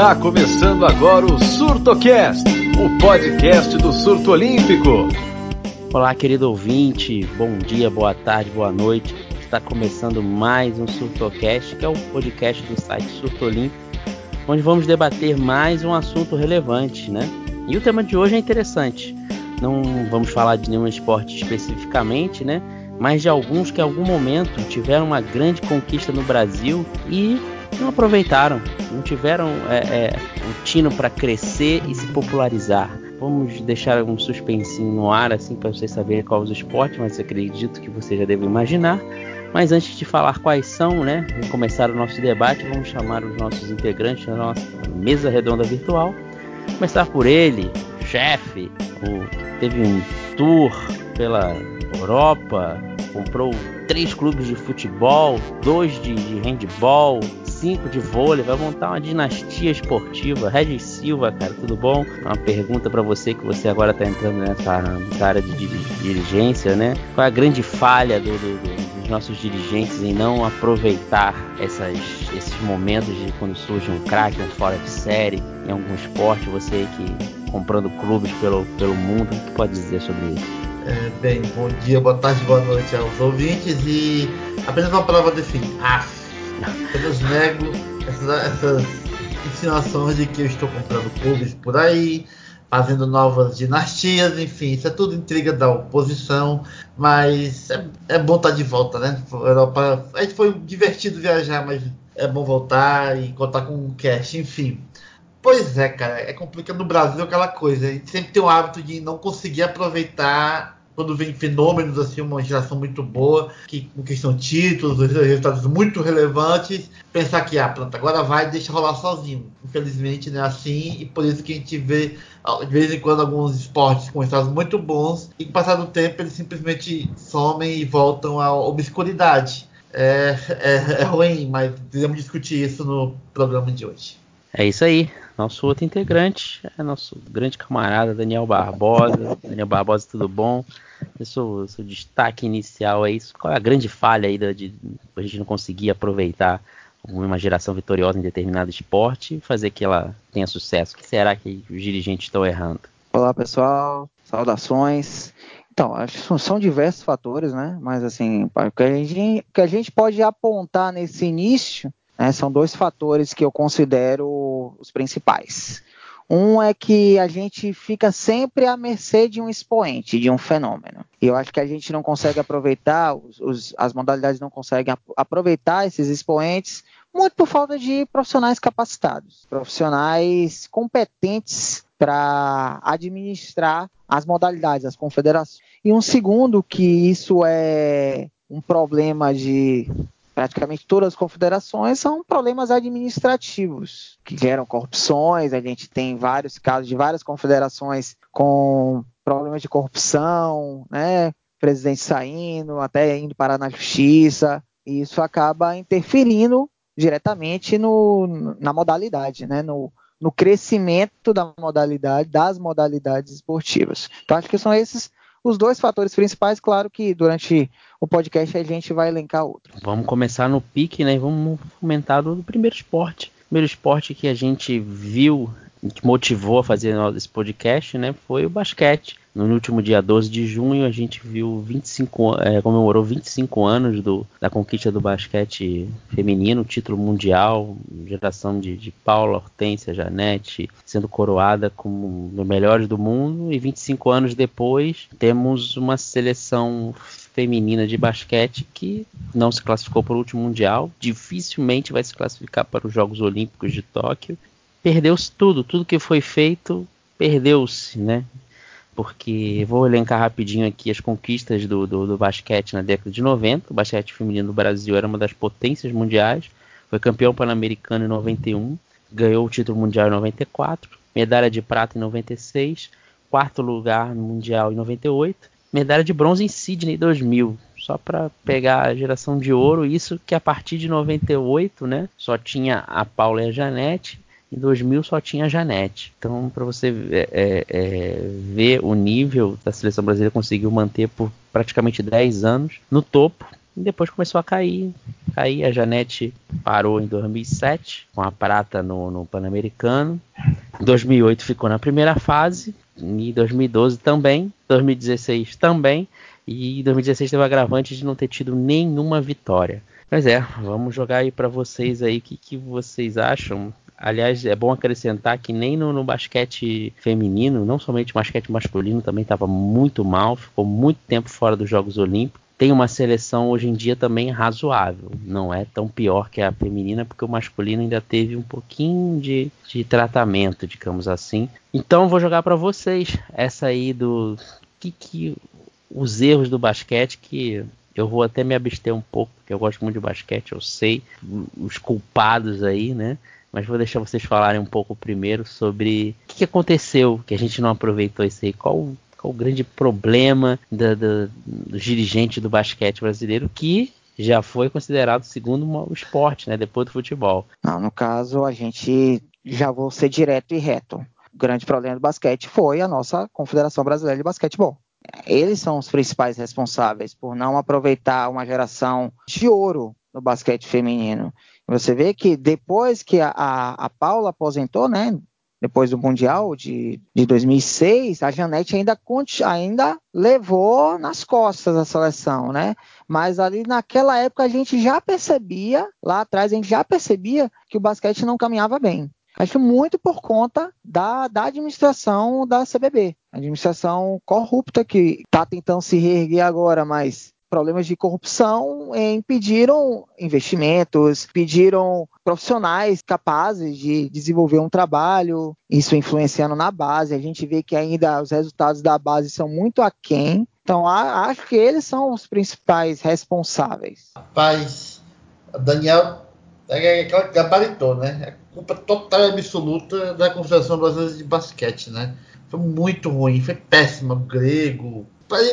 Está começando agora o SurtoCast, o podcast do Surto Olímpico. Olá, querido ouvinte, bom dia, boa tarde, boa noite. Está começando mais um SurtoCast, que é o podcast do site Surto Olímpico, onde vamos debater mais um assunto relevante, né? E o tema de hoje é interessante. Não vamos falar de nenhum esporte especificamente, né? Mas de alguns que em algum momento tiveram uma grande conquista no Brasil e não aproveitaram, não tiveram é, é, tino para crescer e se popularizar. Vamos deixar um suspensinho no ar assim para vocês saberem quais os esportes, mas acredito que vocês já devem imaginar. Mas antes de falar quais são, né, e começar o nosso debate, vamos chamar os nossos integrantes da nossa mesa redonda virtual. Começar por ele, chefe, teve um tour pela Europa, comprou três clubes de futebol, dois de, de handball, cinco de vôlei, vai montar uma dinastia esportiva. Regis Silva, cara, tudo bom? Uma pergunta para você que você agora está entrando nessa, área de, dirigência, né? Qual é a grande falha do, do, do, dos nossos dirigentes em não aproveitar essas, esses momentos de quando surge um craque, um fora de série em algum esporte? Você que comprando clubes pelo, pelo mundo, o que pode dizer sobre isso? É, bem, bom dia, boa tarde, boa noite aos ouvintes e apenas uma palavra define. Af. Apenas nego essas, essas insinuações de que eu estou comprando clubes por aí, fazendo novas dinastias, enfim, isso é tudo intriga da oposição, mas é, é bom estar de volta, né? Europa, a gente foi divertido viajar, mas é bom voltar e contar com o cash, enfim. Pois é, cara, é complicado no Brasil aquela coisa. A gente sempre tem o hábito de não conseguir aproveitar quando vem fenômenos assim, uma geração muito boa, que conquistam títulos, resultados muito relevantes, pensar que ah, pronto, agora vai deixa rolar sozinho. Infelizmente não é assim, e por isso que a gente vê de vez em quando alguns esportes com resultados muito bons, e com o passar do tempo eles simplesmente somem e voltam à obscuridade. É, é, é ruim, mas devemos discutir isso no programa de hoje. É isso aí. Nosso outro integrante é nosso grande camarada Daniel Barbosa. Daniel Barbosa, tudo bom? Eu sou, sou destaque inicial aí. Qual é a grande falha aí de, de a gente não conseguir aproveitar uma geração vitoriosa em determinado esporte e fazer que ela tenha sucesso? O que será que os dirigentes estão errando? Olá, pessoal. Saudações. Então, acho que são diversos fatores, né? Mas assim, o que a gente, que a gente pode apontar nesse início né, são dois fatores que eu considero os principais. Um é que a gente fica sempre à mercê de um expoente, de um fenômeno. E eu acho que a gente não consegue aproveitar, os, os, as modalidades não conseguem aproveitar esses expoentes muito por falta de profissionais capacitados, profissionais competentes para administrar as modalidades, as confederações. E um segundo, que isso é um problema de praticamente todas as confederações são problemas administrativos que geram corrupções. A gente tem vários casos de várias confederações com problemas de corrupção, né? Presidente saindo, até indo parar na justiça. E isso acaba interferindo diretamente no, na modalidade, né? No, no crescimento da modalidade, das modalidades esportivas. Então, acho que são esses os dois fatores principais, claro que durante o podcast a gente vai elencar outros. Vamos começar no pique, né? Vamos comentar do primeiro esporte. O primeiro esporte que a gente viu, que motivou a fazer esse podcast, né? Foi o basquete. No último dia 12 de junho, a gente viu 25, é, comemorou 25 anos do, da conquista do basquete feminino, título mundial, geração de, de Paula, Hortência, Janete, sendo coroada como os melhores do mundo. E 25 anos depois, temos uma seleção feminina de basquete que não se classificou para o último mundial, dificilmente vai se classificar para os Jogos Olímpicos de Tóquio. Perdeu-se tudo, tudo que foi feito perdeu-se, né? porque vou elencar rapidinho aqui as conquistas do, do, do, basquete na década de 90. O basquete feminino no Brasil era uma das potências mundiais, foi campeão pan-americano em 91, ganhou o título mundial em 94, medalha de prata em 96, quarto lugar no mundial em 98, medalha de bronze em Sydney 2000. Só para pegar a geração de ouro, isso que a partir de 98, né, só tinha a Paula e a Janete, em 2000 só tinha a Janete. Então, para você é, é, é, ver o nível da seleção brasileira, conseguiu manter por praticamente 10 anos no topo. E depois começou a cair Aí a Janete parou em 2007 com a prata no, no Pan-Americano. Em 2008 ficou na primeira fase. Em 2012 também. 2016 também. E em 2016 teve o agravante de não ter tido nenhuma vitória. Mas é, vamos jogar aí para vocês aí o que, que vocês acham. Aliás, é bom acrescentar que nem no, no basquete feminino, não somente basquete masculino, também estava muito mal, ficou muito tempo fora dos Jogos Olímpicos. Tem uma seleção hoje em dia também razoável, não é tão pior que a feminina, porque o masculino ainda teve um pouquinho de, de tratamento, digamos assim. Então vou jogar para vocês essa aí do que, que os erros do basquete que eu vou até me abster um pouco, porque eu gosto muito de basquete, eu sei os culpados aí, né? Mas vou deixar vocês falarem um pouco primeiro sobre o que aconteceu que a gente não aproveitou isso aí. Qual, qual o grande problema da, da, do dirigente do basquete brasileiro que já foi considerado segundo o esporte, né? Depois do futebol. Não, no caso, a gente já vou ser direto e reto. O grande problema do basquete foi a nossa Confederação Brasileira de Basquetebol. Eles são os principais responsáveis por não aproveitar uma geração de ouro no basquete feminino. Você vê que depois que a, a, a Paula aposentou, né? Depois do Mundial de, de 2006, a Janete ainda, ainda levou nas costas a seleção, né? Mas ali naquela época a gente já percebia, lá atrás a gente já percebia que o basquete não caminhava bem. Acho muito por conta da, da administração da CBB. Administração corrupta que está tentando se reerguer agora, mas problemas de corrupção impediram investimentos, pediram profissionais capazes de desenvolver um trabalho, isso influenciando na base. A gente vê que ainda os resultados da base são muito aquém. Então, acho que eles são os principais responsáveis. Rapaz, Daniel é aquela que gabaritou, né? É culpa total e absoluta da Confederação Brasileira de Basquete, né? Foi muito ruim, foi péssima. Grego,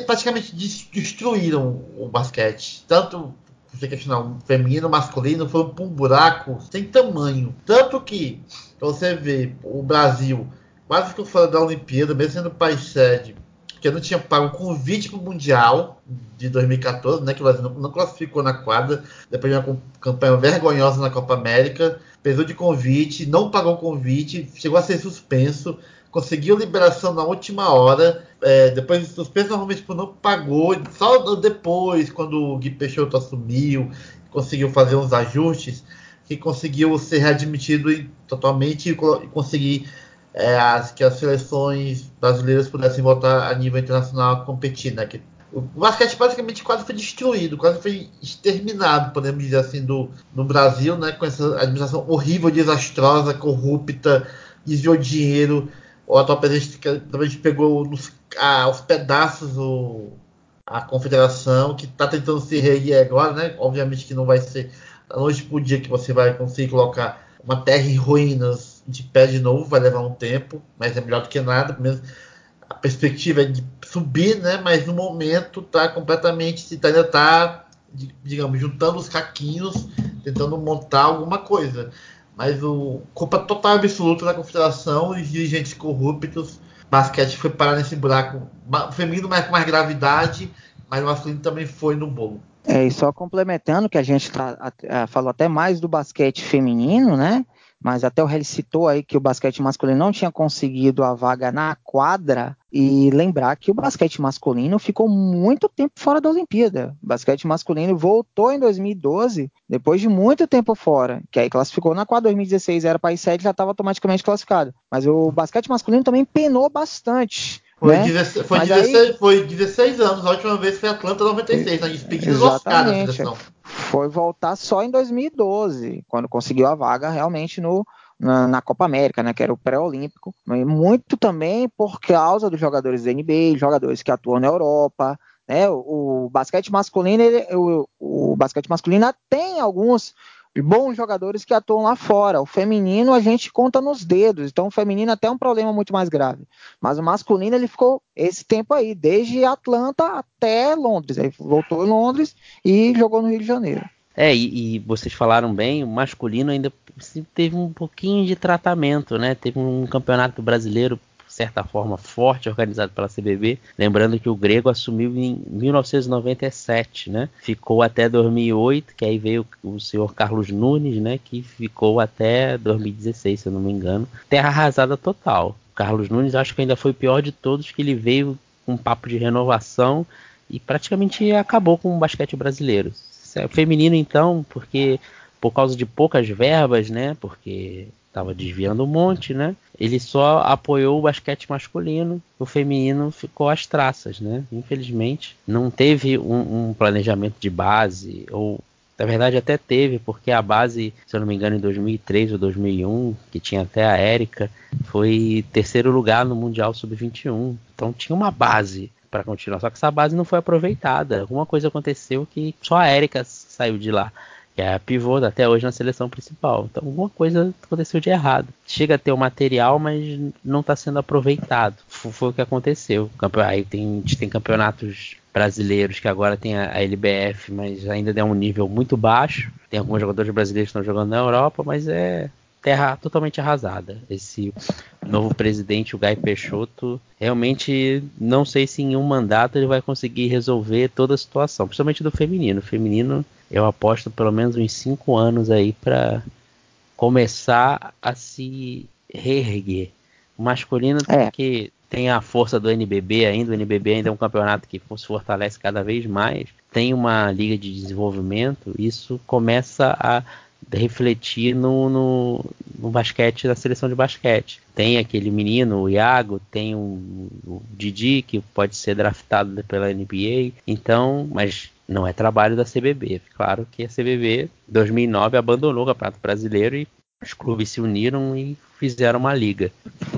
praticamente destruíram o basquete. Tanto você questionar feminino, masculino, foram para um buraco sem tamanho. Tanto que, você vê, o Brasil quase que fora da Olimpíada, mesmo sendo país sede, que não tinha pago o convite para o Mundial de 2014, né, que o Brasil não, não, classificou na quadra, depois de uma campanha vergonhosa na Copa América, pesou de convite, não pagou o convite, chegou a ser suspenso, conseguiu liberação na última hora, é, depois de suspenso, normalmente tipo, não pagou, só depois, quando o Gui Peixoto assumiu, conseguiu fazer uns ajustes, que conseguiu ser readmitido totalmente e conseguir é, as, que as seleções brasileiras pudessem voltar a nível internacional a competir, né? Que o basquete basicamente quase foi destruído, quase foi exterminado, podemos dizer assim, do, no Brasil, né? Com essa administração horrível, desastrosa, corrupta, desviou dinheiro. O atual presidente também pegou nos, aos pedaços o, a confederação, que está tentando se reerguer agora, né? Obviamente que não vai ser da noite para o dia que você vai conseguir colocar uma terra em ruínas de pé de novo, vai levar um tempo, mas é melhor do que nada. Mesmo a perspectiva é de subir, né? Mas no momento está completamente, ainda está, digamos, juntando os caquinhos, tentando montar alguma coisa. Mas o culpa total absoluta da confederação e dirigentes corruptos. Basquete foi parar nesse buraco. O feminino mais com mais gravidade, mas o masculino também foi no bolo. É, e só complementando que a gente tá, a, falou até mais do basquete feminino, né? Mas até o Helly citou aí que o basquete masculino não tinha conseguido a vaga na quadra e lembrar que o basquete masculino ficou muito tempo fora da Olimpíada. O basquete masculino voltou em 2012, depois de muito tempo fora, que aí classificou na quadra 2016, era país sede, já estava automaticamente classificado. Mas o basquete masculino também penou bastante. Foi, né? 16, foi, 16, aí... foi 16 anos, a última vez foi Atlanta 96, na despedida do Oscar da seleção foi voltar só em 2012, quando conseguiu a vaga realmente no, na, na, Copa América, né, que era o pré-olímpico, muito também por causa dos jogadores da NBA, jogadores que atuam na Europa, né, o, o basquete masculino, ele, o, o, basquete masculino tem alguns bons jogadores que atuam lá fora. O feminino a gente conta nos dedos, então o feminino até é um problema muito mais grave. Mas o masculino ele ficou esse tempo aí, desde Atlanta até Londres. Aí voltou em Londres e jogou no Rio de Janeiro. É, e, e, vocês falaram bem, o masculino ainda teve um pouquinho de tratamento, né? Teve um campeonato brasileiro certa forma, forte, organizado pela CBB. Lembrando que o Grego assumiu em 1997, né? Ficou até 2008, que aí veio o senhor Carlos Nunes, né? Que ficou até 2016, se eu não me engano. Terra arrasada total. Carlos Nunes acho que ainda foi o pior de todos, que ele veio com um papo de renovação e praticamente acabou com o basquete brasileiro. É feminino então, porque por causa de poucas verbas, né? Porque estava desviando um monte, né? Ele só apoiou o basquete masculino, o feminino ficou às traças, né? Infelizmente, não teve um, um planejamento de base ou na verdade até teve, porque a base, se eu não me engano, em 2003 ou 2001, que tinha até a Érica, foi terceiro lugar no Mundial Sub-21. Então tinha uma base para continuar, só que essa base não foi aproveitada. Alguma coisa aconteceu que só a Érica saiu de lá que é a pivô até hoje na seleção principal. Então alguma coisa aconteceu de errado. Chega a ter o material, mas não está sendo aproveitado. Foi o que aconteceu. Aí tem, tem campeonatos brasileiros que agora tem a, LBF, mas ainda é um nível muito baixo. Tem alguns jogadores brasileiros que estão jogando na Europa, mas é terra totalmente arrasada. Esse novo presidente, o Guy Peixoto, realmente não sei se em um mandato ele vai conseguir resolver toda a situação, principalmente do feminino. O feminino eu aposto pelo menos uns cinco anos aí para começar a se reerguer. O masculino é. que tem a força do NBB ainda, o NBB ainda é um campeonato que se fortalece cada vez mais, tem uma liga de desenvolvimento, isso começa a refletir no, no, no, basquete, na seleção de basquete. Tem aquele menino, o Iago, tem o, o Didi, que pode ser draftado pela NBA, então, mas não é trabalho da CBB. Claro que a CBB, 2009, abandonou o Campeonato Brasileiro e os clubes se uniram e fizeram uma liga.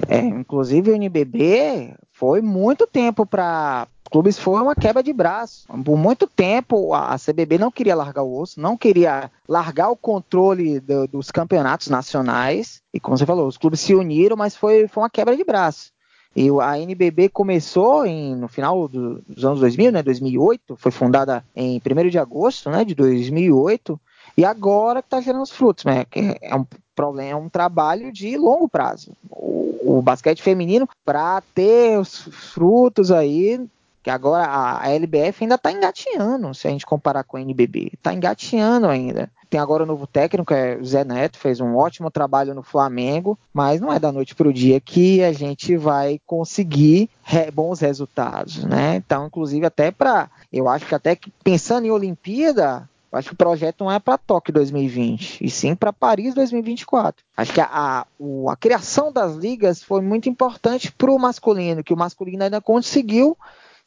É, inclusive o NBB foi muito tempo para clubes foi uma quebra de braço. Por muito tempo a CBB não queria largar o osso, não queria largar o controle do, dos campeonatos nacionais. E como você falou, os clubes se uniram, mas foi, foi uma quebra de braço. E a NBB começou em, no final do, dos anos 2000, né, 2008, foi fundada em 1 de agosto né, de 2008, e agora que está gerando os frutos. Né, é um problema, é um trabalho de longo prazo. O, o basquete feminino, para ter os frutos aí, que agora a, a LBF ainda está engatinhando, se a gente comparar com a NBB, está engatinhando ainda. Tem agora o novo técnico, é o Zé Neto, fez um ótimo trabalho no Flamengo, mas não é da noite para o dia que a gente vai conseguir re bons resultados, né? Então, inclusive, até para. Eu acho que até que pensando em Olimpíada, acho que o projeto não é para Tóquio 2020, e sim para Paris 2024. Acho que a, a, a, criação das ligas foi muito importante para o masculino, que o masculino ainda conseguiu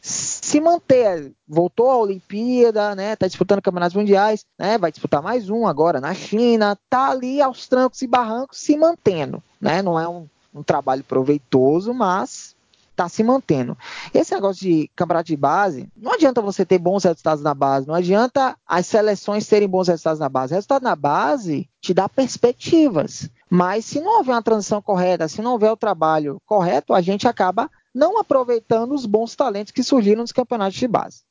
se manter, voltou à Olimpíada, né? Tá disputando campeonatos mundiais, né? Vai disputar mais um agora na China, tá ali aos trancos e barrancos se mantendo, né? Não é um, um trabalho proveitoso, mas tá se mantendo. Esse negócio de campeonato de base, não adianta você ter bons resultados na base, não adianta as seleções terem bons resultados na base. Resultado na base te dá perspectivas. Mas se não houver uma transição correta, se não houver o trabalho correto, a gente acaba não aproveitando os bons talentos que surgiram nos campeonatos de base.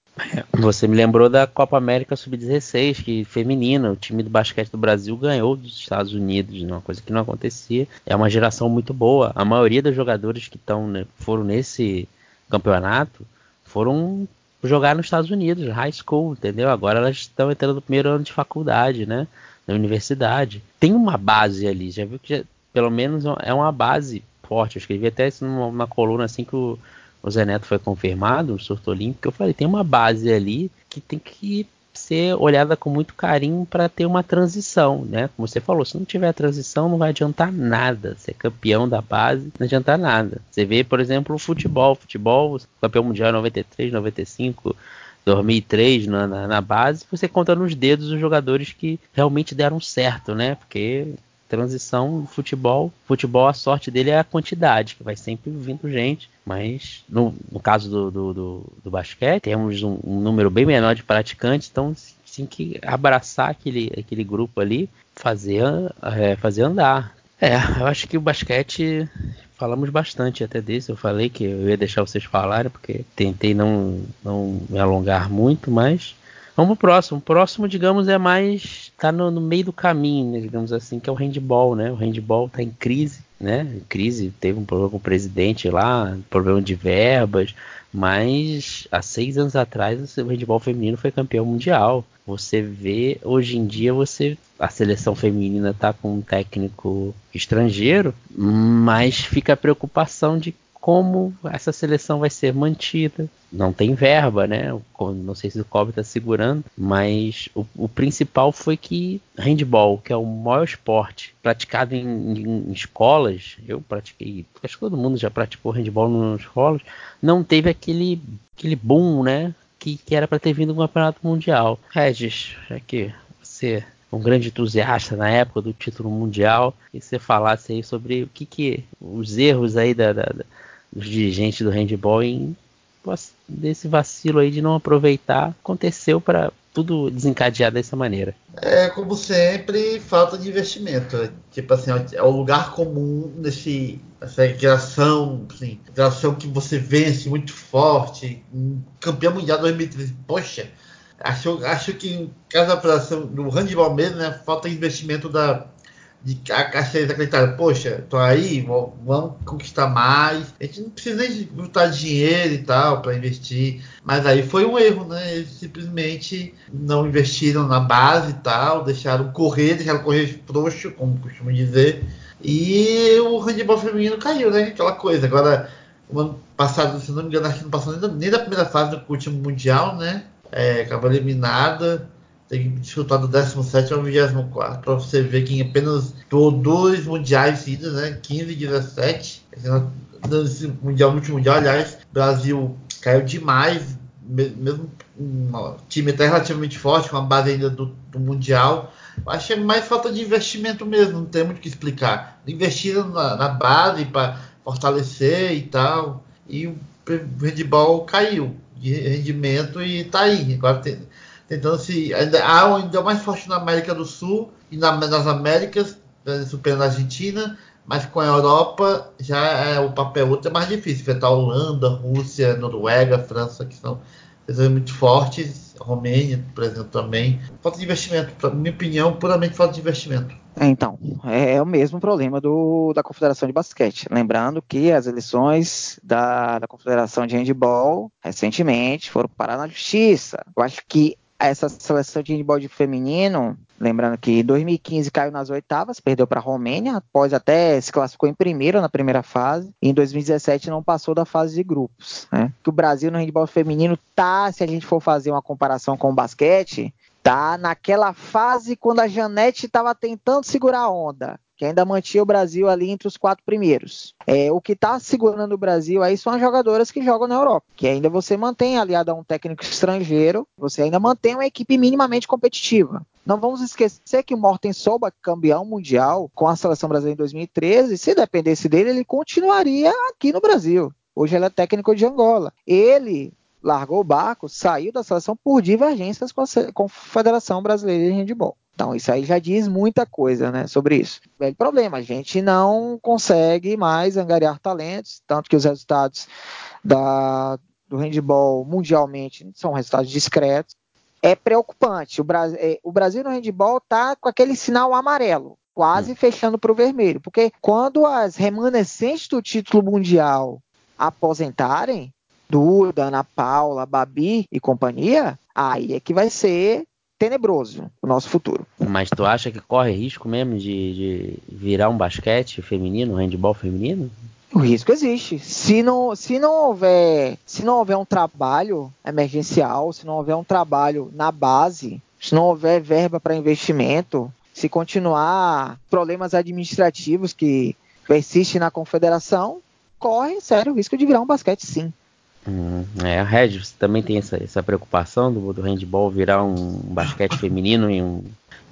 Você me lembrou da Copa América Sub-16, que feminina, o time do basquete do Brasil ganhou dos Estados Unidos, uma coisa que não acontecia. É uma geração muito boa. A maioria dos jogadores que estão né, foram nesse campeonato foram jogar nos Estados Unidos, high school, entendeu? Agora elas estão entrando no primeiro ano de faculdade, né? Na universidade. Tem uma base ali, já viu que já, pelo menos é uma base forte. Eu escrevi até isso numa, coluna assim que o, o Zé Neto foi confirmado, o surto olímpico. Eu falei, tem uma base ali que tem que ser olhada com muito carinho para ter uma transição, né? Como você falou, se não tiver transição, não vai adiantar nada. Ser campeão da base não adianta nada. Você vê, por exemplo, o futebol. Futebol, campeão mundial 93, 95, 2003 na, na, na, base, você conta nos dedos os jogadores que realmente deram certo, né? Porque transição futebol. Futebol, a sorte dele é a quantidade, que vai sempre vindo gente. Mas no, no caso do, do, do, do basquete, temos um, um, número bem menor de praticantes, então tem que abraçar aquele, aquele grupo ali, fazer, é, fazer andar. É, eu acho que o basquete falamos bastante até desse. Eu falei que eu ia deixar vocês falarem, porque tentei não, não me alongar muito, mas Vamos pro próximo. O próximo, digamos, é mais. Tá no, no meio do caminho, né, digamos assim, que é o handball, né? O handball tá em crise. né? Crise, teve um problema com o presidente lá, problema de verbas, mas há seis anos atrás o handball feminino foi campeão mundial. Você vê, hoje em dia, você a seleção feminina está com um técnico estrangeiro, mas fica a preocupação de como essa seleção vai ser mantida. Não tem verba, né? Não sei se o Kobe está segurando, mas o, o, principal foi que handball, que é o maior esporte praticado em, em, escolas, eu pratiquei, acho que todo mundo já praticou handball nas escolas, não teve aquele, aquele boom, né? Que, que era para ter vindo um campeonato mundial. Regis, já que você um grande entusiasta na época do título mundial, e você falasse aí sobre o que, que os erros aí da, da, dos dirigentes do handball em desse vacilo aí de não aproveitar aconteceu para tudo desencadear dessa maneira. É, como sempre, falta de investimento. É, tipo assim, é o lugar comum nesse essa geração, assim, geração que você vence muito forte, campeão mundial 2013. Poxa, acho, acho que em caso da operação do handball mesmo, né, falta investimento da de a caixa acreditar, poxa, tô aí, vamos conquistar mais. A gente não precisa nem botar dinheiro e tal para investir. Mas aí foi um erro, né? Eles simplesmente não investiram na base e tal, deixaram correr, deixaram correr frouxo, como costumam dizer. E o handebol feminino caiu, né? Aquela coisa. Agora, o ano passado, se não me engano, acho que não passou nem da, nem da primeira fase do último Mundial, né? É, acabou eliminada tem que disputar do 17 ao 24 para você ver que em apenas dois mundiais seguidos, né? 15 e 17. Nesse mundial, aliás, o Brasil caiu demais, mesmo um time até relativamente forte, com a base ainda do, do Mundial. Acho que é mais falta de investimento mesmo, não tem muito o que explicar. Investiram na, na base para fortalecer e tal, e o handball caiu de rendimento e tá aí. Agora tem, tentando se. Ainda, há ainda mais forte na América do Sul e na, nas Américas, né, superando a Argentina, mas com a Europa já é o papel outro é mais difícil. Enfrentar a Holanda, Rússia, Noruega, França, que são muito fortes, Romênia, por exemplo, também. Falta de investimento, na minha opinião, puramente falta de investimento. É, então, é, é, o mesmo problema do, da Confederação de Basquete. Lembrando que as eleições da, da Confederação de Handball recentemente foram parar na justiça. Eu acho que essa seleção de handball de feminino, lembrando que em 2015 caiu nas oitavas, perdeu para a Romênia, após até se classificou em primeiro na primeira fase, e em 2017 não passou da fase de grupos. Né? Que o Brasil no handball feminino tá, se a gente for fazer uma comparação com o basquete, tá naquela fase quando a Janete estava tentando segurar a onda que ainda mantinha o Brasil ali entre os quatro primeiros. É, o que está segurando o Brasil aí são as jogadoras que jogam na Europa, que ainda você mantém aliado a um técnico estrangeiro, você ainda mantém uma equipe minimamente competitiva. Não vamos esquecer que o Morten Solba, campeão mundial com a seleção brasileira em 2013, se dependesse dele, ele continuaria aqui no Brasil. Hoje ele é técnico de Angola. Ele largou o barco, saiu da seleção por divergências com a Confederação Brasileira de Handball. Então, isso aí já diz muita coisa né, sobre isso. Velho problema, a gente não consegue mais angariar talentos, tanto que os resultados da, do handball mundialmente são resultados discretos. É preocupante. O, Bra é, o Brasil no handball está com aquele sinal amarelo, quase hum. fechando para o vermelho, porque quando as remanescentes do título mundial aposentarem, Duda, Ana Paula, Babi e companhia, aí é que vai ser tenebroso o nosso futuro. Mas tu acha que corre risco mesmo de, de virar um basquete feminino, um handball feminino? O risco existe. Se não, se não houver, se não houver um trabalho emergencial, se não houver um trabalho na base, se não houver verba para investimento, se continuar problemas administrativos que persistem na confederação, corre sério o risco de virar um basquete sim. Hum, é, a Red também tem essa, essa preocupação do, do handball virar um basquete feminino em, um,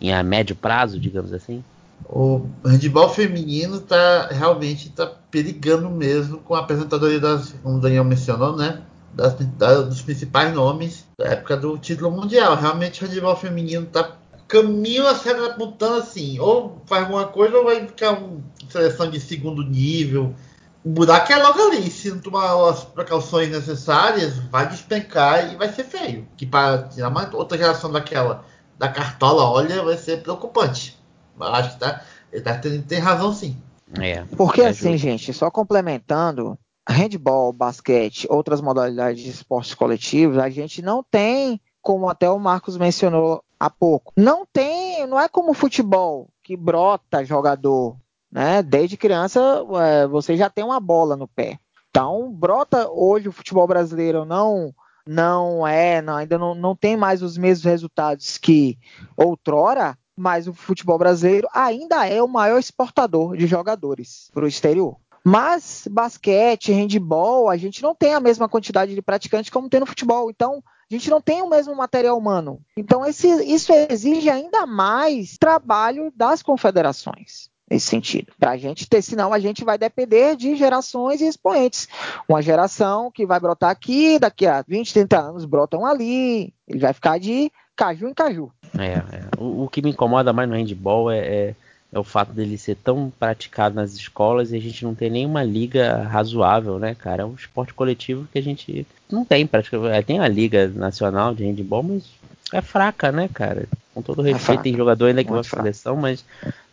em a médio prazo, digamos assim? O handball feminino tá realmente tá perigando mesmo com a apresentadoria das, como o Daniel mencionou, né? Das, das, dos principais nomes da época do título mundial. Realmente o handball feminino tá caminho a ser apontando assim, ou faz alguma coisa ou vai ficar uma seleção de segundo nível, o buraco é logo ali. Se não tomar as precauções necessárias, vai despencar e vai ser feio. Que para tirar uma outra geração daquela da cartola, olha, vai ser preocupante. Mas acho que tá, ele tá, tem, tem razão sim. É, Porque assim, gente, só complementando, handball, basquete, outras modalidades de esportes coletivos, a gente não tem, como até o Marcos mencionou há pouco, não tem, não é como futebol que brota jogador, né? Desde criança é, você já tem uma bola no pé. Então brota hoje o futebol brasileiro não não é, não, ainda não, não tem mais os mesmos resultados que outrora, mas o futebol brasileiro ainda é o maior exportador de jogadores para o exterior. Mas basquete, handball, a gente não tem a mesma quantidade de praticantes como tem no futebol. Então, a gente não tem o mesmo material humano. Então, esse, isso exige ainda mais trabalho das confederações nesse sentido. Para a gente ter, senão a gente vai depender de gerações e expoentes. Uma geração que vai brotar aqui, daqui a 20, 30 anos brotam ali, ele vai ficar de caju em caju. É, é. O, o, que me incomoda mais no handball é, é, é, o fato dele ser tão praticado nas escolas e a gente não ter nenhuma liga razoável, né, cara? É um esporte coletivo que a gente não tem praticamente. É, tem a liga nacional de handball, mas é fraca, né, cara? Com todo é respeito, é tem jogador ainda que vai pra seleção, mas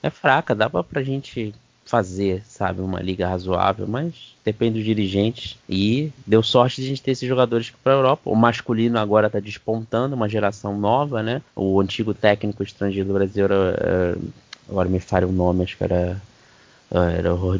é fraca. Dá pra, pra gente fazer, sabe, uma liga razoável, mas depende dos dirigentes. E deu sorte de a gente ter esses jogadores para a Europa. O masculino agora está despontando, uma geração nova, né? O antigo técnico estrangeiro do Brasil era, agora me falha o nome, acho que era era o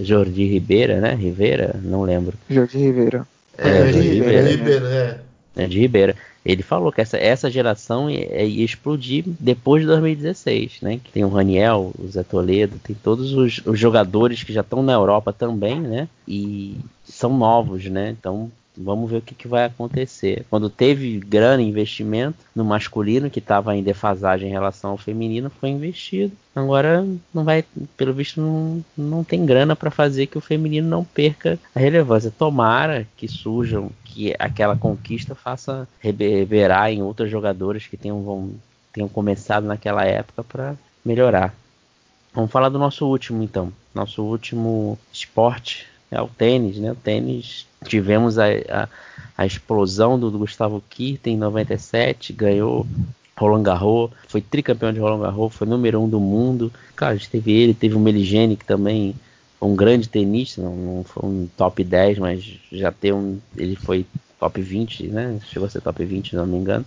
Jordi Ribeira, né? Ribeira, não lembro. Jordi Ribeira. É, é Jordi Ribeira, Ribeira, é. É. De Ribeira ele falou que essa, essa geração ia, ia, explodir depois de 2016, né? Que tem o Raniel, o Zé Toledo, tem todos os, os jogadores que já estão na Europa também, né? E são novos, né? Então Vamos ver o que, que, vai acontecer. Quando teve grana investimento no masculino, que estava em defasagem em relação ao feminino, foi investido. Agora não vai, pelo visto, não, não tem grana para fazer que o feminino não perca a relevância. Tomara que surjam, que aquela conquista faça reverberar em outros jogadores que tenham, vão, tenham começado naquela época para melhorar. Vamos falar do nosso último então. Nosso último esporte é o tênis, né? O tênis tivemos a, a, a explosão do, do Gustavo Kirten em 97, ganhou Roland Garros, foi tricampeão de Roland Garros, foi número um do mundo. Cara, a gente teve ele, teve o Meligeni, que também um grande tenista, não, não foi um top 10, mas já tem um. Ele foi top 20, né? Chegou a ser top 20, se não me engano.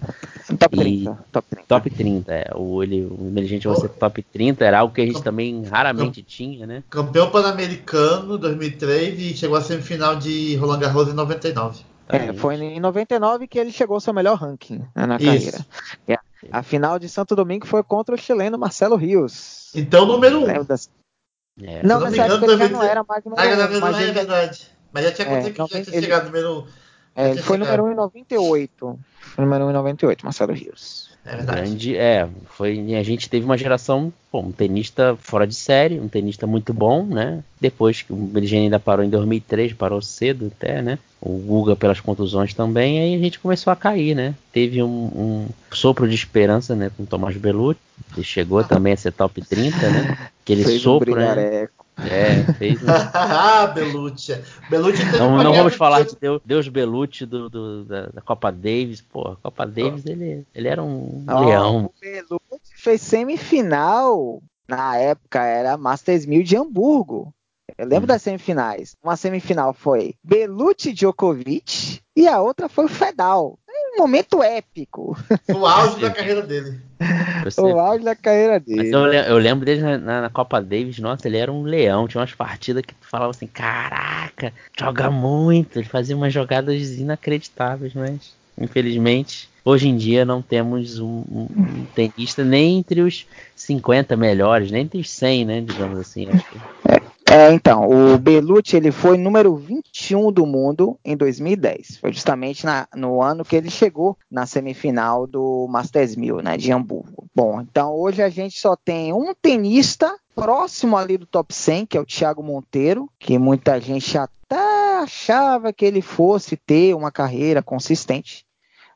Top 30. top 30. Top 30, é. O, ele, o Emergente chegou a ser top 30, era algo que a gente também raramente tinha, né? Campeão pan-americano 2003 e chegou à semifinal de Roland Garros em 99. É, foi em 99 que ele chegou ao seu melhor ranking né, na carreira. É, a final de Santo Domingo foi contra o chileno Marcelo Rios. Então, número 1. Um. É. Não, nessa época ele já não era mais número 1. Ah, um, mas é verdade. Mas já tinha é, acontecido é, que já tinha ele... chegado número 1. Um. É, ele foi número 1 em 98. Foi número 1 em 98, Marcelo Rios. É verdade. Grande, é, foi, a gente teve uma geração, bom, um tenista fora de série, um tenista muito bom, né? Depois que o Bergeni ainda parou em 2003, parou cedo até, né? O Guga pelas contusões também, aí a gente começou a cair, né? Teve um, um sopro de esperança, né, com o Tomás Belucci, ele chegou também a ser top 30, né? Aquele Fez sopro, um né? É, fez. Ah, Belucci. Belucci não, não vamos falar de Deus, Deus Belucci do, do da, da, Copa Davis. Pô, a Copa Davis ele, ele era um oh, leão. O Belucci fez semifinal. Na época era Masters 1000 de Hamburgo. Eu lembro hum. das semifinais. Uma semifinal foi Belucci Djokovic e a outra foi o Fedal um momento épico. O auge da carreira dele. Você... O auge da carreira dele. Eu, eu, lembro dele na, na, Copa Davis, nossa, ele era um leão. Tinha umas partidas que tu falava assim: caraca, joga muito. Ele fazia umas jogadas inacreditáveis, mas infelizmente hoje em dia não temos um, um, tenista nem entre os 50 melhores, nem entre os 100, né, digamos assim. É, é, então, o Belucci ele foi número 21 do mundo em 2010. Foi justamente na, no ano que ele chegou na semifinal do Masters 1000, né, de Hamburgo. Bom, então hoje a gente só tem um tenista próximo ali do top 100, que é o Thiago Monteiro, que muita gente até achava que ele fosse ter uma carreira consistente.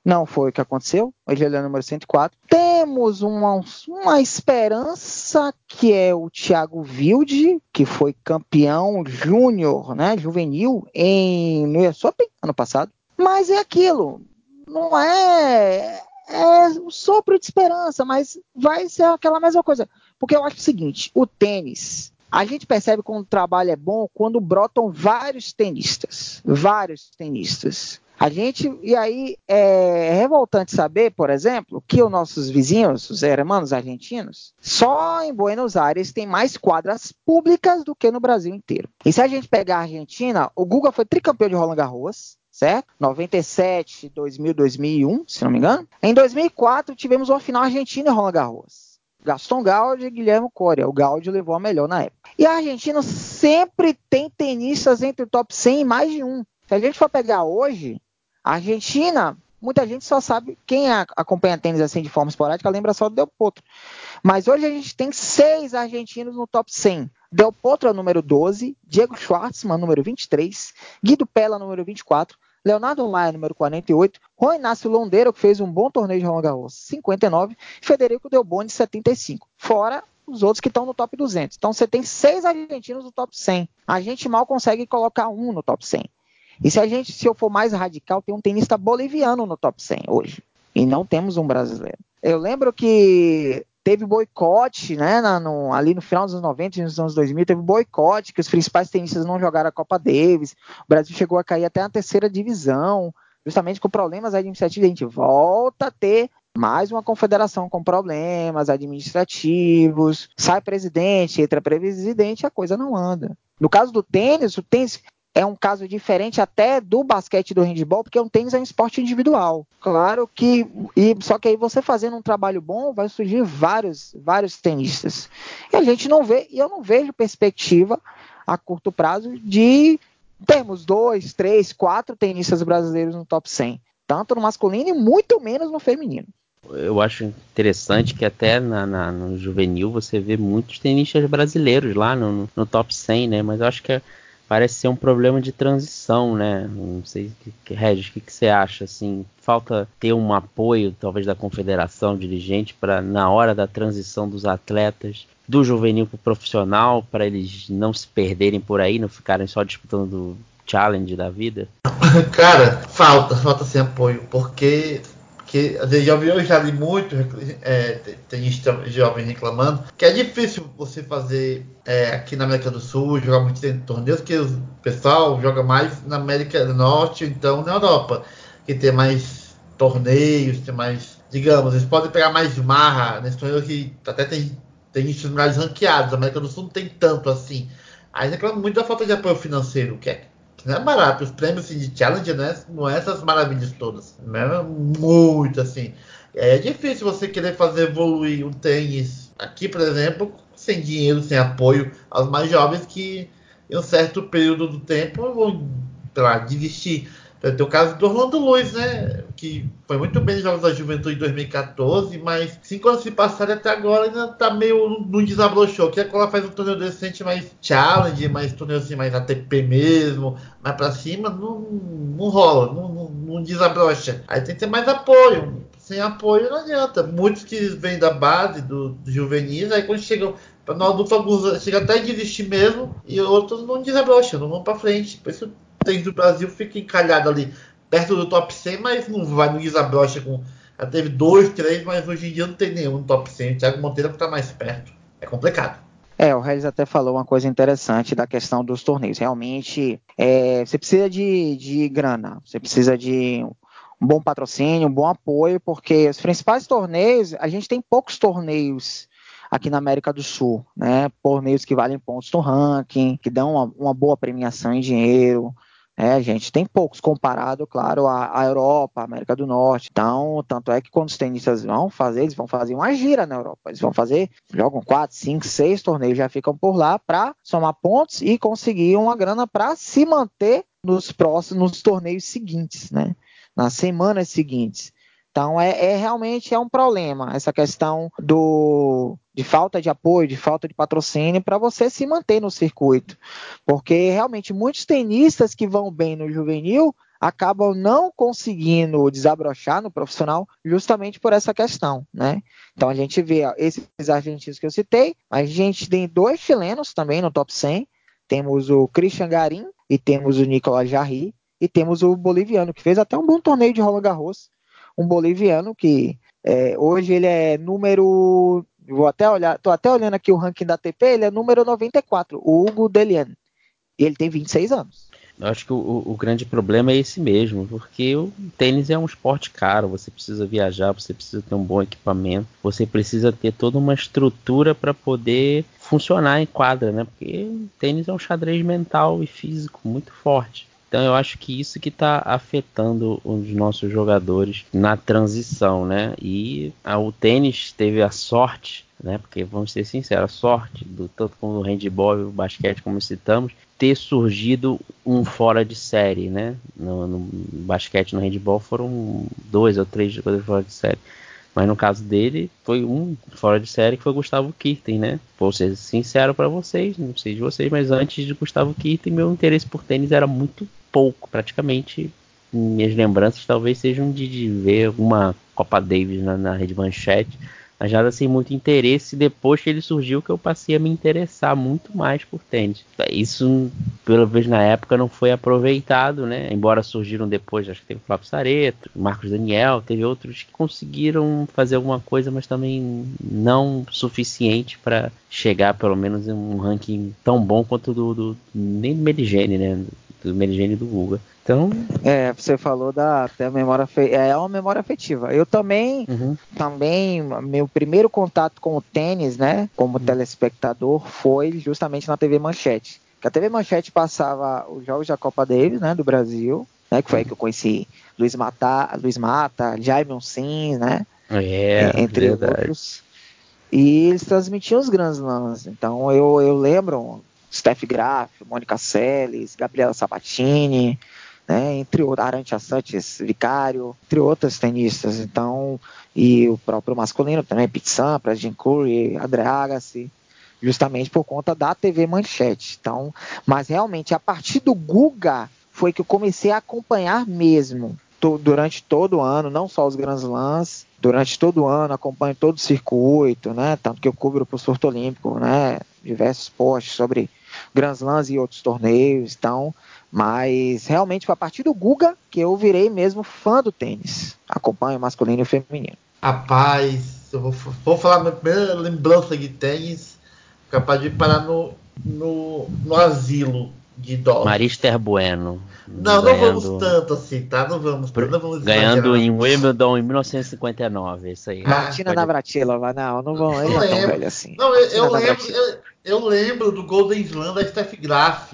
Não foi o que aconteceu. Ele é o número 104. Temos uma, uma esperança que é o Thiago Wilde, que foi campeão júnior, né, juvenil, em, no US Open ano passado. Mas é aquilo. Não é é um sopro de esperança, mas vai ser aquela mesma coisa. Porque eu acho o seguinte: o tênis, a gente percebe quando o trabalho é bom quando brotam vários tenistas, vários tenistas. A gente, e aí é revoltante saber, por exemplo, que os nossos vizinhos, os hermanos argentinos, só em Buenos Aires tem mais quadras públicas do que no Brasil inteiro. E se a gente pegar a Argentina, o Guga foi tricampeão de Roland Garros, certo? 97, 2000, 2001, se não me engano. Em 2004 tivemos uma final argentina em Roland Garros. Gaston Gaudio e Guilherme Coria. O Gaudio levou a melhor na época. E a Argentina sempre tem tenistas entre o top 100 e mais de um. Se a gente for pegar hoje, a Argentina, muita gente só sabe, quem acompanha tênis assim de forma esporádica, lembra só do Del Potro. Mas hoje a gente tem seis argentinos no top 100. Del Potro é número 12, Diego Schwartzman, número 23, Guido Pella, número 24, Leonardo Maia, número 48, Juan Inácio Londeiro, que fez um bom torneio de Roland Garros, 59, Federico Delboni, 75. Fora os outros que estão no top 200. Então você tem seis argentinos no top 100. A gente mal consegue colocar um no top 100. E se a gente, se eu for mais radical, tem um tenista boliviano no top 100 hoje. E não temos um brasileiro. Eu lembro que teve boicote, né, na, no, ali no final dos anos 90 e nos anos 2000, teve boicote, que os principais tenistas não jogaram a Copa Davis, o Brasil chegou a cair até na terceira divisão, justamente com problemas administrativos, a gente volta a ter mais uma confederação com problemas administrativos, sai presidente, entra presidente, a coisa não anda. No caso do tênis, o tênis é um caso diferente até do basquete do handball, porque o tênis é um esporte individual. Claro que, e, só que aí você fazendo um trabalho bom, vai surgir vários, vários tenistas. E a gente não vê, e eu não vejo perspectiva a curto prazo de termos dois, três, quatro tenistas brasileiros no top 100, tanto no masculino e muito menos no feminino. Eu acho interessante que até na, na, no juvenil você vê muitos tenistas brasileiros lá no, no top 100, né? Mas eu acho que é parece ser um problema de transição, né? Não sei, Regis, o que, que, você acha? Assim, falta ter um apoio, talvez, da confederação dirigente para na hora da transição dos atletas do juvenil para profissional, para eles não se perderem por aí, não ficarem só disputando challenge da vida? Cara, falta, falta sem apoio, porque que já vi, eu já li muito é, tenista jovem reclamando que é difícil você fazer é, aqui na América do Sul jogar muito em torneios que o pessoal joga mais na América do Norte então na Europa que tem mais torneios tem mais digamos eles podem pegar mais marra nesse torneio que até tem tenistas mais ranqueados a América do Sul não tem tanto assim. Aí reclamam muito da falta de apoio financeiro que é não é barato. Os prêmios assim, de challenge né, não é essas maravilhas todas. Não é muito assim. É difícil você querer fazer evoluir o tênis aqui, por exemplo, sem dinheiro, sem apoio aos mais jovens que em um certo período do tempo vão desistir. Tem o caso do Orlando Luiz, né? Que foi muito bem nos Jogos da Juventude em 2014, mas cinco anos se passaram até agora ainda tá meio no desabrochou. Que ela faz um torneio decente mais challenge, mais torneio assim, mais ATP mesmo, mais pra cima, não, não rola, não, não, não desabrocha. Aí tem que ter mais apoio. Sem apoio não adianta. Muitos que vêm da base do, do juvenis, aí quando chegam adulto, alguns chegam até a desistir mesmo, e outros não desabrocham, não vão pra frente. Por isso tênis do Brasil fica encalhado ali perto do top 100, mas não vai no desabrocha com. Já teve dois, três, mas hoje em dia não tem nenhum no top 100. O Thiago Monteiro está mais perto. É complicado. É, o Regis até falou uma coisa interessante da questão dos torneios. Realmente, é, você precisa de, de grana, você precisa de um bom patrocínio, um bom apoio, porque os principais torneios, a gente tem poucos torneios aqui na América do Sul, né? Torneios que valem pontos no ranking, que dão uma, uma boa premiação em dinheiro. É, gente, tem poucos comparado, claro, à, à, Europa, à América do Norte. Então, tanto é que quando os tenistas vão fazer, eles vão fazer uma gira na Europa. Eles vão fazer, jogam quatro, cinco, seis torneios, já ficam por lá para somar pontos e conseguir uma grana para se manter nos próximos nos torneios seguintes, né? Nas semanas seguintes. Então é, é, realmente é um problema essa questão do de falta de apoio, de falta de patrocínio para você se manter no circuito, porque realmente muitos tenistas que vão bem no juvenil acabam não conseguindo desabrochar no profissional justamente por essa questão, né? Então a gente vê ó, esses argentinos que eu citei, a gente tem dois chilenos também no top 100, temos o Christian Garim e temos o Nicolas Jarry. E temos o boliviano que fez até um bom torneio de Roland Garros um boliviano que é, hoje ele é número vou até olhar, tô até olhando aqui o ranking da ATP, ele é número 94, o Hugo Delian. E ele tem 26 anos. Eu acho que o, o, grande problema é esse mesmo, porque o tênis é um esporte caro, você precisa viajar, você precisa ter um bom equipamento, você precisa ter toda uma estrutura para poder funcionar em quadra, né? Porque tênis é um xadrez mental e físico muito forte. Então eu acho que isso que está afetando os nossos jogadores na transição, né? E a, o tênis teve a sorte, né? Porque vamos ser sinceros, a sorte do tanto como o handball e o basquete, como citamos, ter surgido um fora de série, né? No, no basquete, no handball foram dois ou três jogadores fora de série. Mas no caso dele, foi um fora de série que foi Gustavo Kirten, né? Vou ser sincero para vocês, não sei de vocês, mas antes de Gustavo Kirten, meu interesse por tênis era muito pouco, praticamente. Minhas lembranças talvez sejam de, de ver alguma Copa Davis na, na Rede Manchete mas nada sem muito interesse. Depois que ele surgiu, que eu passei a me interessar muito mais por tênis. Isso, pelo menos na época, não foi aproveitado, né? Embora surgiram depois, acho que teve o Flávio Sareto, Marcos Daniel, teve outros que conseguiram fazer alguma coisa, mas também não suficiente para chegar, pelo menos, em um ranking tão bom quanto do, do nem do Meligene, né? Do Meligene e do Guga. Então. É, você falou da até memória é uma memória afetiva. Eu também, uhum. também, meu primeiro contato com o tênis, né, como uhum. telespectador, foi justamente na TV Manchete. Que a TV Manchete passava os jogos da Copa Davis, né, do Brasil, né, que foi aí que eu conheci Luiz Mata, Luiz Mata, Jaime Sims, né, é, entre verdade. outros. E eles transmitiam os grandes lãs. Então eu, eu lembro Steph Graf, Mônica Seles, Gabriela Sabatini, né, entre outros, Arantia Santos Vicário, entre outros tenistas. Então, e o próprio masculino também, Pete Sampras, Jim Curry, André Agassi, justamente por conta da TV Manchete. Então, mas realmente a partir do Guga foi que eu comecei a acompanhar mesmo durante todo o ano, não só os Grandes Lãs, durante todo o ano acompanho todo o circuito, né? Tanto que eu cubro para o surto olímpico, né? Diversos posts sobre Grandes Lãs e outros torneios. Então, mas realmente foi a partir do Guga que eu virei mesmo fã do tênis. Acompanho masculino e feminino. Rapaz, eu vou, vou falar minha primeira lembrança de tênis, capaz de parar no, no, no asilo de idosos. Marister Bueno. Não, ganhando, não vamos tanto assim, tá? Não vamos não vamos Ganhando em Wimbledon em 1959, isso aí. Martina ah, Navratilova, não, não vão, ele não é tão velho assim. Não, eu, eu lembro, eu, eu, lembro do Golden Slam da Steph Graf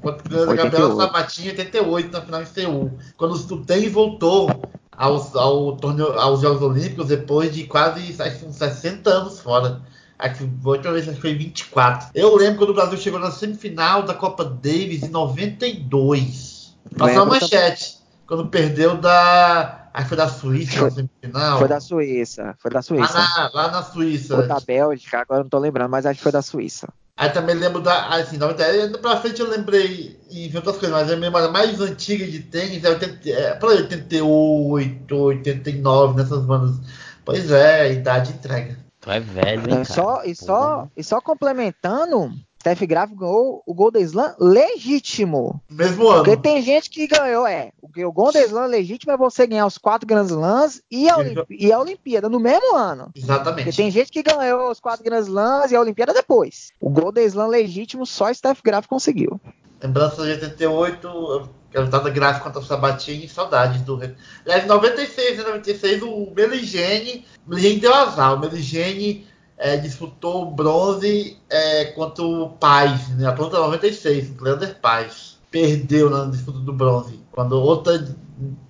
Contra a Gabriela Sabatinha em 88, na final em Seul. Quando o Tênis voltou aos, ao torneio, aos Jogos Olímpicos depois de quase acho, uns 60 anos fora. Acho que outra vez acho que foi 24. Eu lembro quando o Brasil chegou na semifinal da Copa Davis em 92. Passou a manchete. Quando perdeu da. Acho que foi da Suíça foi, na semifinal. Foi da Suíça. Foi da Suíça. Lá na, lá na Suíça. Foi da Bélgica, agora não tô lembrando, mas acho que foi da Suíça. Aí também lembro da. Assim, 90, pra frente eu lembrei em outras coisas, mas a memória mais antiga de tênis é, 80, é pra 88, 89, nessas bandas. Pois é, idade entrega. Tu é velho, hein, cara? Só, e, só, e só complementando, Steph Graf ganhou o Golden Slam legítimo. Mesmo ano. Porque tem gente que ganhou, é. O Golden Slam legítimo é você ganhar os quatro Grand Slams e a, e a Olimpíada no mesmo ano. Exatamente. Porque tem gente que ganhou os quatro Grand Slams e a Olimpíada depois. O Golden Slam legítimo só Steph Graf conseguiu. Lembrança de 88, cantada gráfica contra o Sabatini, saudades do. Aliás, 96 e 96, o Meligene, Meligene deu azar. O Meligene é, disputou o bronze é, contra o Paz, né? Atlanta 96, o Leander Paz. Perdeu na disputa do bronze. Quando outra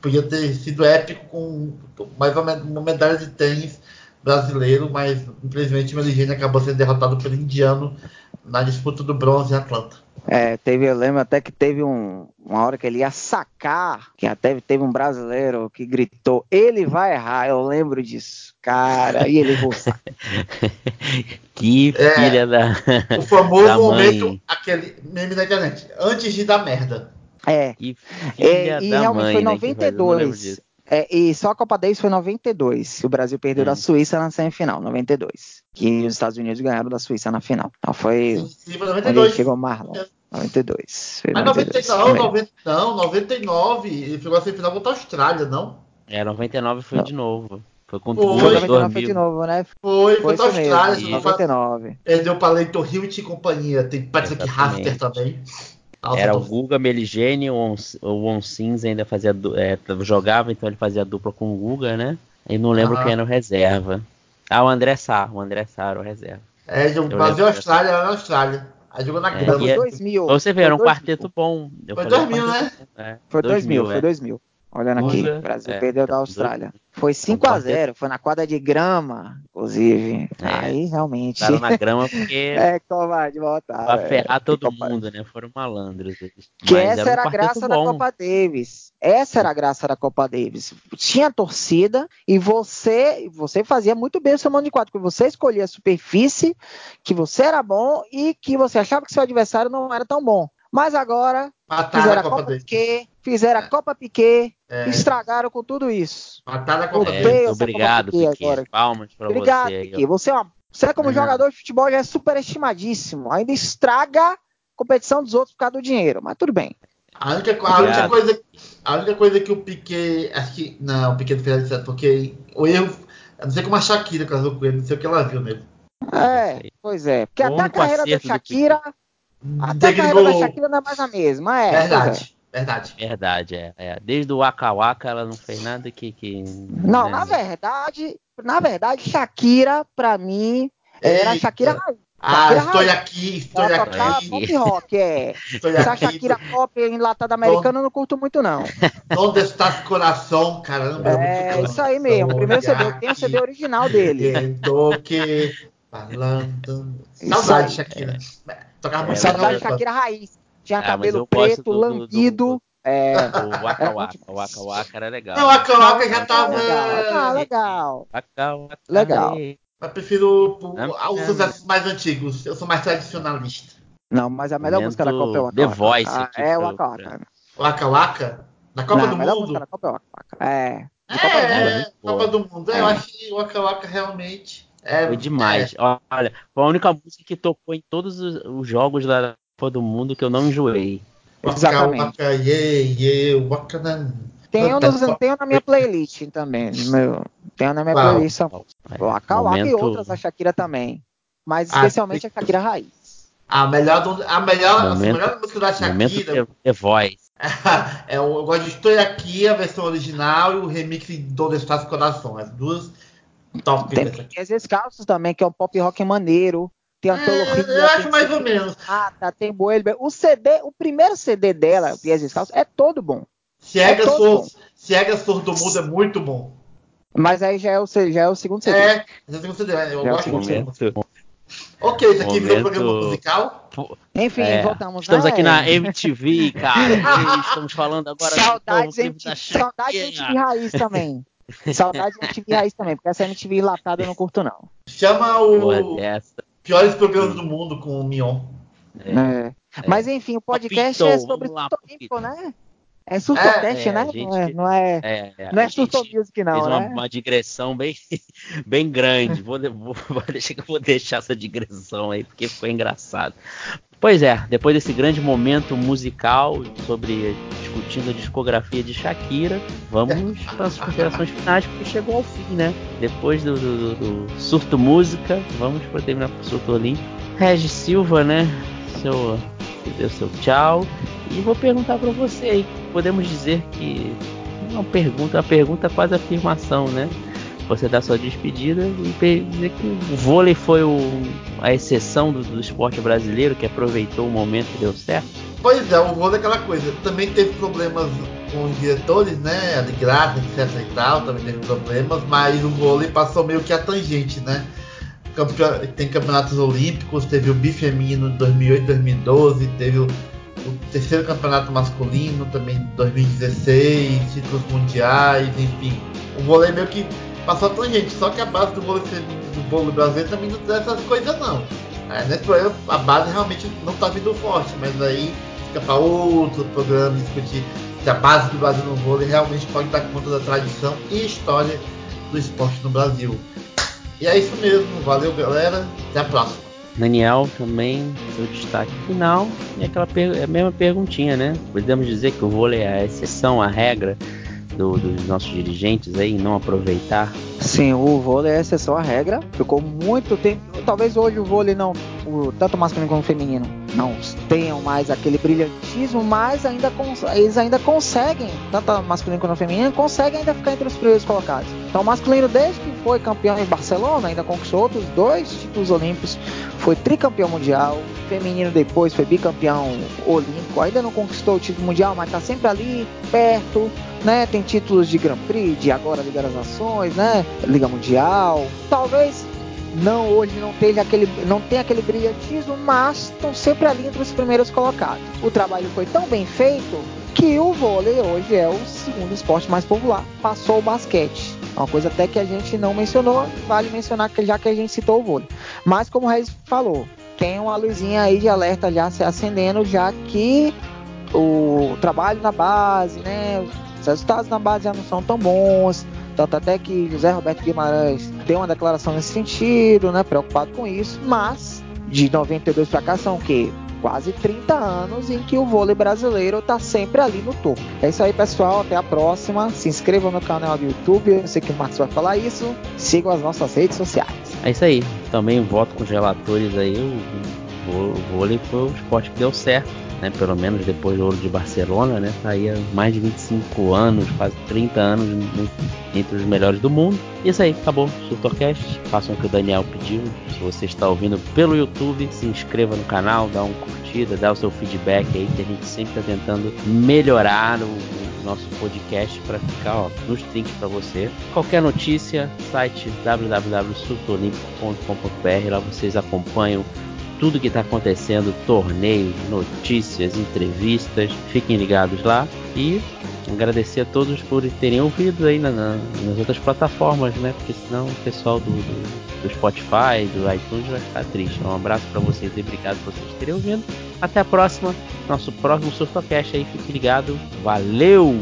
podia ter sido épico com mais uma medalha de tênis brasileiro, mas infelizmente o Meligene acabou sendo derrotado pelo indiano na disputa do bronze em Atlanta. É, teve, eu lembro até que teve um, uma hora que ele ia sacar, que até teve um brasileiro que gritou, ele vai errar, eu lembro disso. Cara, e ele errou. que é, filha da. O famoso da momento, aquele meme da internet, antes de dar merda. É. Que filha é, e da realmente mãe, foi 92. Né, é, e só a Copa Davis foi 92. O Brasil perdeu hum. da Suíça na semifinal, 92. Que os Estados Unidos ganharam da Suíça na final. Então foi. Sim, sim, foi 92. chegou Marlon. 92. Foi Mas 92, 99, 90, não, 99. Ele pegou a semifinal contra a Austrália, não? É, 99 foi não. de novo. Foi contra o Foi. Guga 99 foi 2000. de novo, né? Foi, Foi isso mesmo, Austrália, fala- 99. perdeu pra Leighton Hewitt e companhia. Tem Patrick. Rafter também. Nossa, Era o Guga Meligeni, o On- o Won Sims ainda fazia é, jogava, então ele fazia dupla com o Guga, né? E não lembro Aham. quem era o reserva. Ah, o André Sá, o André Sá era o reserva. É, o lembro Brasil e dessa. Austrália, lá na Austrália. Aí jogou na É, grama. é- 2000. Pra você ver, era um Foi 2000. quarteto bom. Eu Foi falei 2000, né? É, Foi 2000, foi é. 2000. Olhando aqui, o Brasil é, perdeu da tá, Austrália. Foi 5 a 0 foi na quadra de grama, inclusive. É. Aí realmente. Botaram na grama porque É, covarde, voltar. pra ferrar todo mundo, né? Foram malandros eles. Que Mas essa um era a quarteto graça da bom. Copa Davis. Essa era a graça da Copa Davis. Tinha torcida e você você fazia muito bem o seu mano de quatro, porque você escolhia a superfície, que você era bom e que você achava que seu adversário não era tão bom. Mas agora Mataram fizeram a a Copa. Piquet, fizeram a Copa Piquet, É, estragaram com tudo isso. mataram a Copa É, obrigado, Copa Piquet agora. Palmas pra Obrigado, você. Piquet. Você, é uma- você como Ah. jogador de futebol já é superestimadíssimo. Ainda estraga a competição dos outros por causa do dinheiro. Mas tudo bem. A única, a, única coisa, a única coisa que o Piquet. Acho que. Não, o Piquet não fez certo, porque o erro. Eu não sei como a Shakira casou com ele, não sei o que ela viu nele. É, pois é. Porque O até a carreira da Shakira. Até a carreira da. Shakira não é mais a mesma. É, é. Verdade, verdade. Verdade, é, é. Desde o Waka Waka ela não fez nada que. que Não, né? na verdade, na verdade, Shakira, pra mim, era Eita. Shakira raiz. Ah, Shakira estou raiz. aqui, estou Ela aqui, pop rock, é. estou Essa aqui. Shakira pop enlatada americana eu não curto muito, não. Onde está o coração, caramba. É muito isso aí mesmo. O primeiro CD, eu tenho o. CD original dele. Estou que falando. Saudade. Shakira. Tocava É, muito Saudade mas da Shakira. Raiz. Tinha Ah, cabelo eu preto, do- do- do- lambido. do- É. O Waka É Waka, muito o Waka Waka era legal. Não, a Coloca já Ah, tava. legal, ah, legal. Waka Waka, Legal. Eu prefiro o- os é. sucessos mais antigos. Eu sou mais tradicionalista. Não, mas a melhor música da Copa é o Waka The Waka. Voice Ah, aqui É o Waka Waka. Waka Waka? Na Copa Não, do a melhor Mundo? música da Copa é o Waka Waka. É. É, De Copa do Mundo. é, Copa do Mundo. É, É. Eu acho que o Waka Waka realmente é. Foi demais. Olha, foi a única música que tocou em todos os, os jogos da Copa do Mundo que eu não enjoei. É, Waka Exatamente. Waka, yeah, yeah, Waka. Tenho, nos, tenho na minha playlist também. Meu, tenho na minha Qual? playlist o Waka Waka e Momento- outras da Shakira também. Mas Ah, especialmente a Shakira raiz. A melhor, do- a melhor, a Momento- melhor música da Momento Shakira The, The Voice. é o Eu gosto de Estou Aqui, a versão original e o remix de Donde Está Seu Coração. As duas top Tem, tem as Descalços também, que é um pop rock maneiro. Tem Antologia. É, eu acho mais ou menos. Rata, tem Boelber. O CD, o primeiro CD dela, Pies Descalços, é todo bom. Cega, É todo. Cega Surdo Mudo é muito bom. Mas aí já é o, já é o segundo CD. É, esse é o CD, eu Já é o gosto segundo muito. Ok, isso aqui virou programa musical. Enfim, É, voltamos. Estamos né? aqui na MTV, cara. Estamos falando agora do Saudades, clipe MTV, da saudades Shakira. MTV Raiz também. Saudades MTV Raiz também, porque essa MTV enlatada eu não curto, não. Chama o. Piores Programas do Mundo com o Mion. É. É. Mas enfim, o podcast é sobre lá, né? É surtocast, É, né? a gente- Não é, não é, É, é, não é surto music, não, fez uma, né? uma digressão bem, bem grande. Vou, vou, vou deixar que eu vou deixar essa digressão aí, porque foi engraçado. Pois é, depois desse grande momento musical sobre discutindo a discografia de Shakira, vamos para as considerações finais, porque chegou ao fim, né? Depois do, do- do- surto música, vamos para terminar com o surto olímpico. Regis Silva, né? Seu, deu seu tchau. E vou perguntar para você aí, podemos dizer que uma pergunta, uma pergunta quase afirmação, né? Você dá sua despedida e dizer que o vôlei foi o- a exceção do, do esporte brasileiro que aproveitou o momento e deu certo. Pois é, o vôlei é aquela coisa. Também teve problemas com os diretores, né? De graça, etc e tal, também teve problemas, mas o vôlei passou meio que a tangente, né? Tem campeonatos olímpicos, teve o bifeminino de 2008, 2012, teve o, o terceiro campeonato masculino também de 2016, títulos mundiais, enfim. O vôlei meio que passou a tangente, só que a base do feminino do vôlei brasileiro também não tem essas coisas não. É, nesse programa a base realmente não está vindo forte, mas aí fica para outro programa discutir se a base do Brasil no vôlei realmente pode dar conta da tradição e história do esporte no Brasil. E é isso mesmo, valeu galera, até a próxima. Daniel também, seu destaque final. E aquela per- mesma perguntinha, né? Podemos dizer que o vôlei é a exceção, a regra do, dos nossos dirigentes aí não aproveitar? Sim, o vôlei é exceção à regra. Ficou muito tempo. Talvez hoje o vôlei não, o, tanto masculino como feminino, não tenham mais aquele brilhantismo, mas ainda eles ainda conseguem, tanto masculino quanto feminino, conseguem ainda ficar entre os primeiros colocados. Então, o masculino, desde que foi campeão em Barcelona, ainda conquistou outros dois títulos olímpicos, foi tricampeão mundial, feminino depois foi bicampeão olímpico, ainda não conquistou o título mundial, mas está sempre ali, perto, né? Tem títulos de Grand Prix, de agora Liga das Nações, né? Liga Mundial. Talvez não hoje não tenha aquele não tem aquele brilhantismo, mas estão sempre ali entre os primeiros colocados. O trabalho foi tão bem feito que o vôlei hoje é o segundo esporte mais popular, passou o basquete. É uma coisa até que a gente não mencionou, vale mencionar que já que a gente citou o vôlei. Mas como o Reis falou, tem uma luzinha aí de alerta já se acendendo, já que o trabalho na base, né, os resultados na base já não são tão bons. Tanto até que José Roberto Guimarães deu uma declaração nesse sentido, né, preocupado com isso, mas de 92 para cá são o quê? Quase 30 anos em que o vôlei brasileiro está sempre ali no topo. É isso aí, pessoal. Até a próxima. Se inscrevam no canal do YouTube. Eu sei que o Marcos vai falar isso. Sigam as nossas redes sociais. É isso aí. Também voto com os relatores aí. O vôlei foi o esporte que deu certo né, pelo menos depois do ouro de Barcelona, né, tá aí há mais de 25 anos, quase 30 anos entre os melhores do mundo. E isso aí, acabou Surtocast. Façam o que o Daniel pediu. Se você está ouvindo pelo YouTube, se inscreva no canal, dá uma curtida, dá o seu feedback aí, que a gente sempre está tentando melhorar o, nosso podcast para ficar ó, nos trinques para você. Qualquer notícia, site www.surtolimpo.com.br, lá vocês acompanham tudo que está acontecendo, torneios, notícias, entrevistas. Fiquem ligados lá e agradecer a todos por terem ouvido aí na, na, nas outras plataformas, né? Porque senão o pessoal do, do, do Spotify, do iTunes vai ficar triste. Um abraço para vocês e obrigado por vocês terem ouvido. Até a próxima, nosso próximo Surtocast aí. Fique ligado. Valeu!